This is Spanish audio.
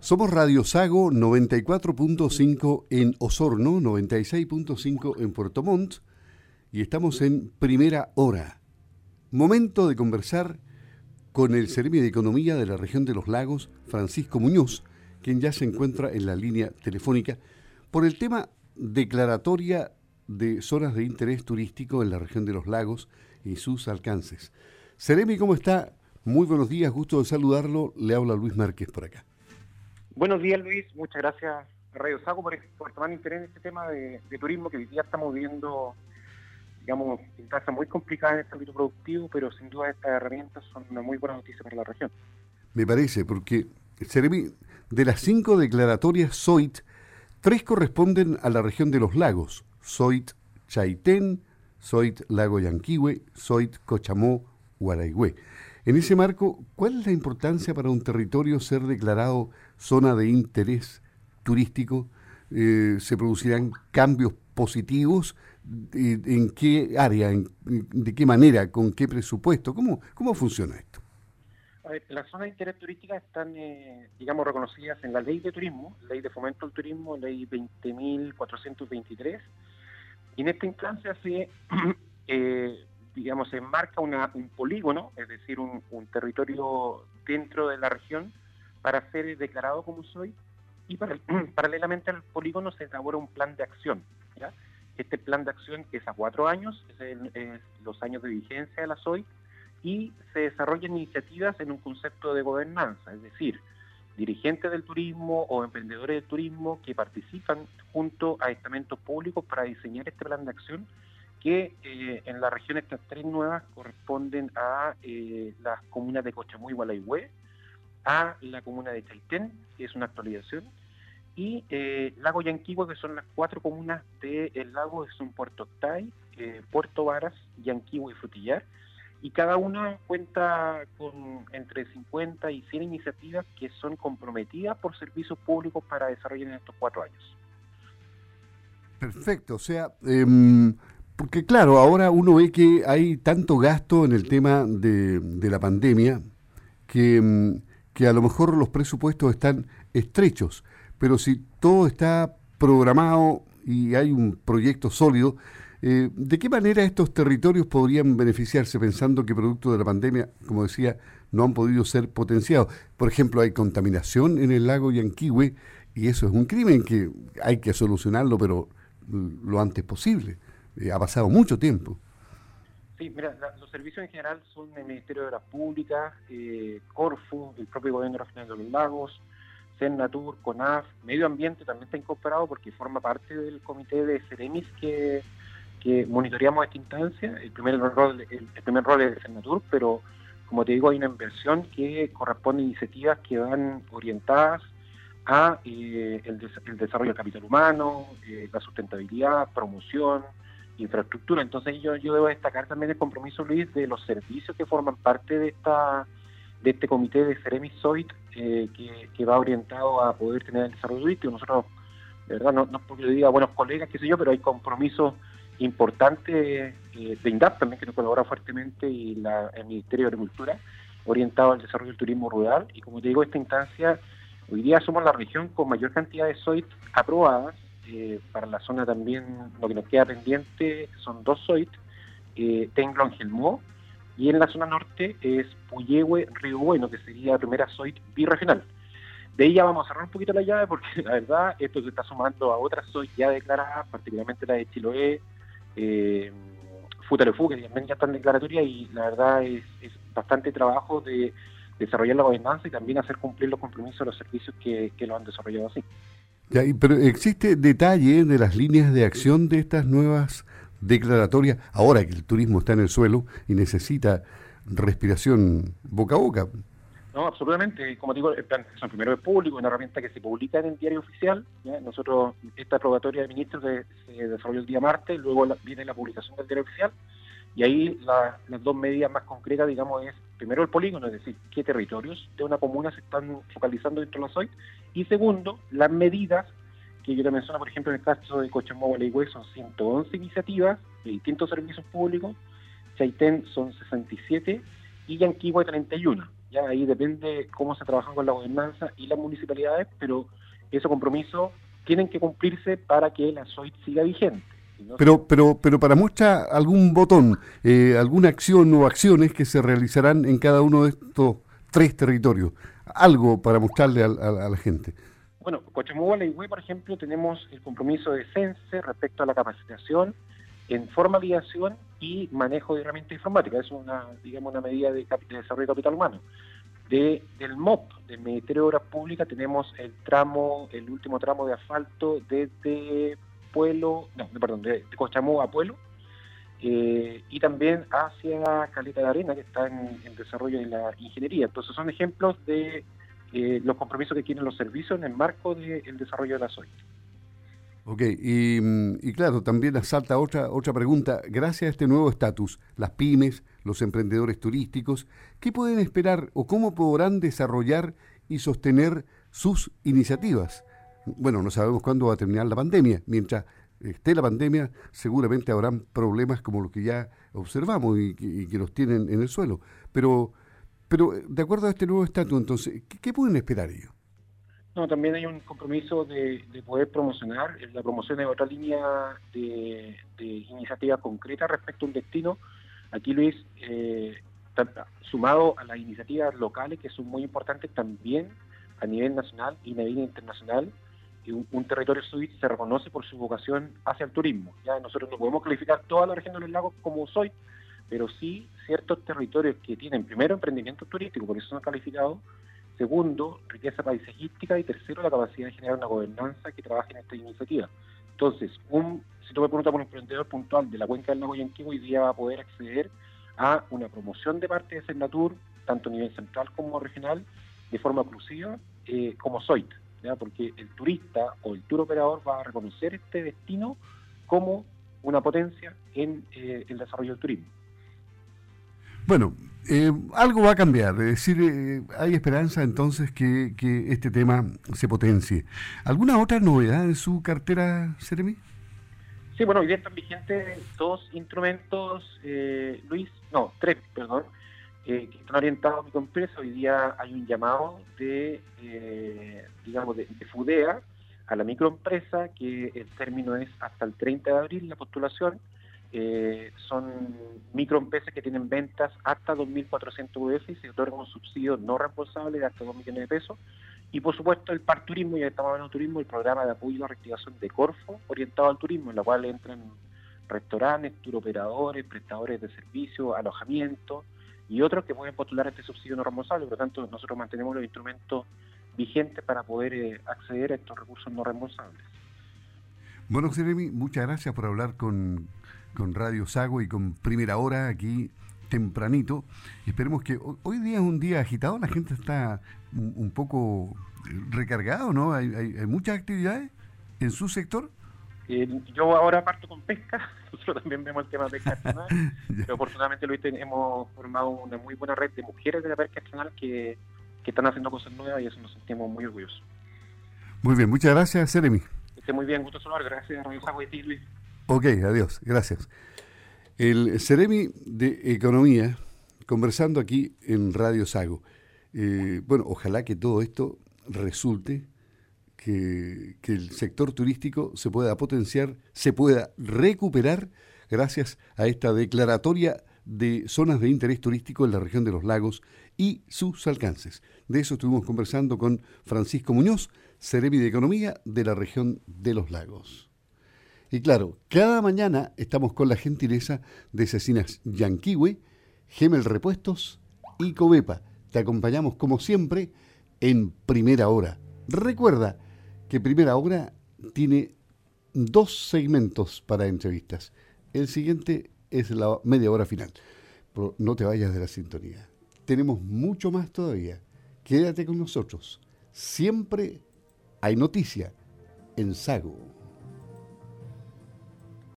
Somos Radio Sago 94.5 en Osorno, 96.5 en Puerto Montt y estamos en primera hora. Momento de conversar con el Servicio de Economía de la región de los lagos, Francisco Muñoz, quien ya se encuentra en la línea telefónica, por el tema declaratoria de zonas de interés turístico en la región de los lagos y sus alcances. Seremi, ¿cómo está? Muy buenos días, gusto de saludarlo. Le habla Luis Márquez por acá. Buenos días, Luis. Muchas gracias Radio Sago por, tomar interés en este tema de, turismo que hoy día estamos viendo, digamos, instancias muy complicadas en este ámbito productivo, pero sin duda estas herramientas son una muy buena noticia para la región. Me parece, porque de las cinco declaratorias SOIT, tres corresponden a la región de los lagos. SOIT Chaitén, SOIT Lago Yanquihue, SOIT Cochamó, Guaraigüe. En ese marco, ¿cuál es la importancia para un territorio ser declarado zona de interés turístico? Eh, ¿Se producirán cambios positivos? ¿En qué área? ¿De qué manera? ¿Con qué presupuesto? ¿Cómo, cómo funciona esto? Las zonas de interés turística están, eh, digamos, reconocidas en la ley de turismo, ley de fomento al turismo, ley 20.423, y en esta instancia se eh, digamos, enmarca un polígono, es decir, un, territorio dentro de la región para ser declarado como soy y paralelamente al polígono se elabora un plan de acción. Este plan de acción es a cuatro años, es, los años de vigencia de la SOI y se desarrollan iniciativas en un concepto de gobernanza, es decir, dirigentes del turismo o emprendedores del turismo que participan junto a estamentos públicos para diseñar este plan de acción que eh, en la región estas tres nuevas corresponden a eh, las comunas de Cochamú y Gualaihue, a la comuna de Chaitén, que es una actualización, y eh, Lago Yanquihue, que son las cuatro comunas del lago, que son Puerto Octay, Puerto Varas, Yanquihue y Frutillar, y cada una cuenta con entre 50 y 100 iniciativas que son comprometidas por servicios públicos para desarrollar en estos cuatro años. Perfecto, o sea, em, porque claro, ahora uno ve que hay tanto gasto en el tema de, la pandemia que, mm, que, a lo mejor los presupuestos están estrechos, pero si todo está programado y hay un proyecto sólido, eh, ¿de qué manera estos territorios podrían beneficiarse pensando que producto de la pandemia, como decía, no han podido ser potenciados? Por ejemplo, hay contaminación en el lago Yanquihue y eso es un crimen que hay que solucionarlo, pero lo antes posible. Eh, ha pasado mucho tiempo. Sí, mira, los servicios en general son el Ministerio de las Públicas, eh, Corfu, el propio Gobierno Regional de los Lagos, Senatur, CONAF, Medio Ambiente también está incorporado porque forma parte del comité de Ceremis que, que monitoreamos esta instancia. El primer rol, el, primer rol es de Senatur, pero como te digo, hay una inversión que corresponde a iniciativas que van orientadas a eh, el, desarrollo del capital humano, la sustentabilidad, promoción, infraestructura. Entonces yo, yo debo destacar también el compromiso, Luis, de los servicios que forman parte de esta de este comité de Ceremis Soit eh, que, va orientado a poder tener el desarrollo turístico. Nosotros, de verdad, no, no porque diga buenos colegas, qué sé yo, pero hay compromisos importantes eh, de INDAP también que nos colabora fuertemente y la, el Ministerio de Agricultura orientado al desarrollo del turismo rural. Y como te digo, esta instancia, hoy día somos la región con mayor cantidad de SOIT aprobadas eh, para la zona también lo que nos queda pendiente son dos SOIT, eh, Tenglo Angelmó, y en la zona norte es Puyehue, Río Bueno, que sería la primera SOIT birregional. De ya vamos a cerrar un poquito la llave porque la verdad esto se está sumando a otras SOIT ya declaradas, particularmente la de Chiloé, eh, Futalefu, que también ya están declaratoria y la verdad es, bastante trabajo de desarrollar la gobernanza y también hacer cumplir los compromisos de los servicios que lo han desarrollado así pero existe detalle de las líneas de acción de estas nuevas declaratorias, ahora que el turismo está en el suelo y necesita respiración boca a boca. No, absolutamente. Como digo, el plan primero es público, una herramienta que se publica en el diario oficial. Nosotros, esta probatoria de ministros se desarrolló el día martes, luego viene la publicación del diario oficial y ahí las dos medidas más concretas, digamos, es primero el polígono, es decir, qué territorios de una comuna se están focalizando dentro de la SOIT, y segundo, las medidas que yo te menciono, por ejemplo, en el caso de Cochamó y son 111 iniciativas de distintos servicios públicos, Chaitén son 67 y Yanquihue 31. Ya ahí depende cómo se trabaja con la gobernanza y las municipalidades, pero esos compromisos tienen que cumplirse para que la SOIT siga vigente. Pero, pero, pero para muestra algún botón, eh, alguna acción o acciones que se realizarán en cada uno de estos tres territorios. Algo para mostrarle a, la gente. Bueno, Cochamugua, Leigüe, por ejemplo, tenemos el compromiso de CENSE respecto a la capacitación en formalización y manejo de herramientas informáticas. Es una, digamos, una medida de, desarrollo de capital humano. De, del MOP, del Ministerio de Obras Públicas, tenemos el tramo, el último tramo de asfalto desde Pueblo, no, perdón, de, de a Pueblo, eh, y también hacia Caleta de Arena, que está en, desarrollo de la ingeniería. Entonces son ejemplos de eh, los compromisos que tienen los servicios en el marco del desarrollo de la SOI. Ok, mm, y, claro, también asalta otra, otra pregunta. Gracias a este nuevo estatus, las pymes, los emprendedores turísticos, ¿qué pueden esperar o cómo podrán desarrollar y sostener sus iniciativas? Bueno, no sabemos cuándo va a terminar la pandemia. Mientras esté la pandemia, seguramente habrán problemas como los que ya observamos y, que los tienen en el suelo. Pero, pero de acuerdo a este nuevo estatus, entonces, ¿qué pueden esperar ellos? No, también hay un compromiso de, poder promocionar, la promoción de otra línea de, iniciativas concretas respecto a un destino. Aquí, Luis, eh, sumado a las iniciativas locales que son muy importantes también a nivel nacional y a nivel internacional, un, territorio suite se reconoce por su vocación hacia el turismo. Ya nosotros no podemos calificar toda la región de los lagos como soy, pero sí ciertos territorios que tienen primero emprendimiento turístico, por eso son calificados, Segundo, riqueza paisajística. Y tercero, la capacidad de generar una gobernanza que trabaje en esta iniciativa. Entonces, un, si tú me preguntas por un emprendedor puntual de la cuenca del lago Yanquihue, hoy día va a poder acceder a una promoción de parte de Senatur, tanto a nivel central como regional, de forma exclusiva, eh, como SOIT, ¿ya? porque el turista o el tour operador va a reconocer este destino como una potencia en eh, el desarrollo del turismo. Bueno, eh, algo va a cambiar, es decir, eh, hay esperanza entonces que, este tema se potencie. ¿Alguna otra novedad en su cartera, Seremi? Sí, bueno, hoy día están vigentes dos instrumentos, eh, Luis, no, tres, perdón, que están orientados a mi empresa. Hoy día hay un llamado de, digamos, de, de, FUDEA a la microempresa, que el término es hasta el 30 de abril la postulación eh, son microempresas que tienen ventas hasta 2.400 UF y se otorga un subsidio no reembolsable de hasta 2 millones de pesos. Y por supuesto el PAR Turismo, ya estamos hablando de turismo, el programa de apoyo a reactivación de Corfo orientado al turismo, en la cual entran restaurantes, turoperadores, prestadores de servicios, alojamiento y otros que pueden postular este subsidio no reembolsable. Por lo tanto, nosotros mantenemos los instrumentos vigentes para poder eh, acceder a estos recursos no reembolsables. Bueno, Jeremy, muchas gracias por hablar con, con Radio Sago y con Primera Hora aquí tempranito. Esperemos que hoy día es un día agitado, la gente está un, poco recargado, ¿no? Hay, hay, muchas actividades en su sector. Eh, yo ahora parto con pesca, nosotros también vemos el tema de artesanal, pero afortunadamente lo hemos formado una muy buena red de mujeres de la pesca artesanal que, que están haciendo cosas nuevas y eso nos sentimos muy orgullosos. Muy bien, muchas gracias, Seremi. Esté muy bien, gusto saludar, gracias Radio Sago y ti, Luis. Ok, adiós, gracias. El Ceremi de Economía, conversando aquí en Radio Sago. Eh, bueno, ojalá que todo esto resulte, que, el sector turístico se pueda potenciar, se pueda recuperar gracias a esta declaratoria de zonas de interés turístico en la región de los lagos y sus alcances. De eso estuvimos conversando con Francisco Muñoz, Ceremi de Economía de la región de los lagos. Y claro, cada mañana estamos con la gentileza de Cecinas Yanquiwe, Gemel Repuestos y Covepa. Te acompañamos como siempre en Primera Hora. Recuerda que Primera Hora tiene dos segmentos para entrevistas. El siguiente es la media hora final. Pero no te vayas de la sintonía. Tenemos mucho más todavía. Quédate con nosotros. Siempre hay noticia en Sago.